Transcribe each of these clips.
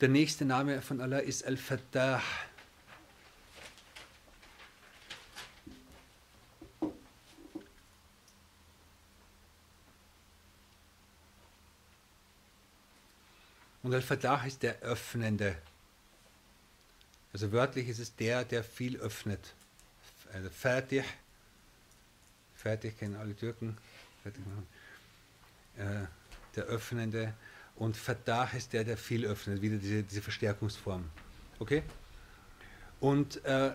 Der nächste Name von Allah ist Al-Fattah. Und Al-Fattah ist der Öffnende. Also wörtlich ist es der, der viel öffnet. Also Fatih, Fatih kennen alle Türken, Fatih, äh, der Öffnende. Und Fattah ist der, der viel öffnet, wieder diese, diese Verstärkungsform. Okay? Und äh,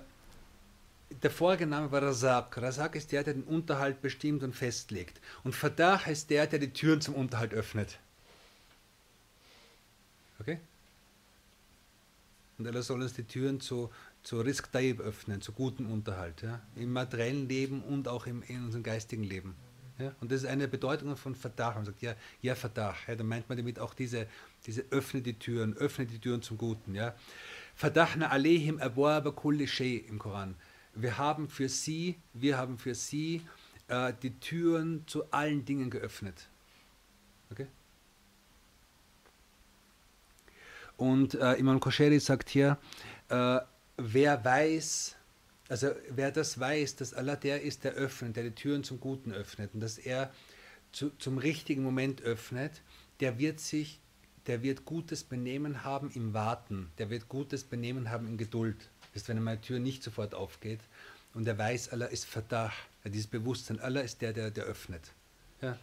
der vorige Name war Razak. Razak ist der, der den Unterhalt bestimmt und festlegt. Und Fattah ist der, der die Türen zum Unterhalt öffnet. Okay? Und Allah soll uns die Türen zu, zu Rizq Taib öffnen, zu gutem Unterhalt. Ja? Im materiellen Leben und auch im, in unserem geistigen Leben. Ja? Und das ist eine Bedeutung von Fatah. Man sagt, ja, ja Fatah. Ja, da meint man damit auch diese, diese öffne die Türen, öffne die Türen zum Guten. Ja? Fatahna alehim abwaba kulli im Koran. Wir haben für sie, wir haben für sie äh, die Türen zu allen Dingen geöffnet. Okay? Und äh, Imam Kosheri sagt hier, äh, wer weiß, also wer das weiß, dass Allah der ist, der öffnet, der die Türen zum Guten öffnet und dass er zu, zum richtigen Moment öffnet, der wird sich, der wird gutes Benehmen haben im Warten, der wird gutes Benehmen haben in Geduld. Das ist, wenn eine Tür nicht sofort aufgeht und er weiß, Allah ist Verdacht, ja, dieses Bewusstsein, Allah ist der, der, der öffnet. Ja.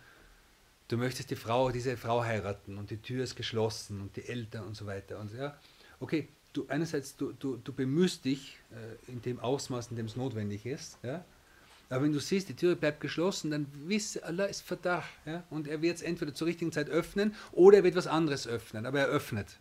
Du möchtest die Frau, diese Frau heiraten und die Tür ist geschlossen und die Eltern und so weiter. Und ja, okay, du einerseits, du, du, du bemühst dich äh, in dem Ausmaß, in dem es notwendig ist, ja, aber wenn du siehst, die Tür bleibt geschlossen, dann wisse, Allah ist Verdacht. Ja, und er wird es entweder zur richtigen Zeit öffnen oder er wird was anderes öffnen, aber er öffnet.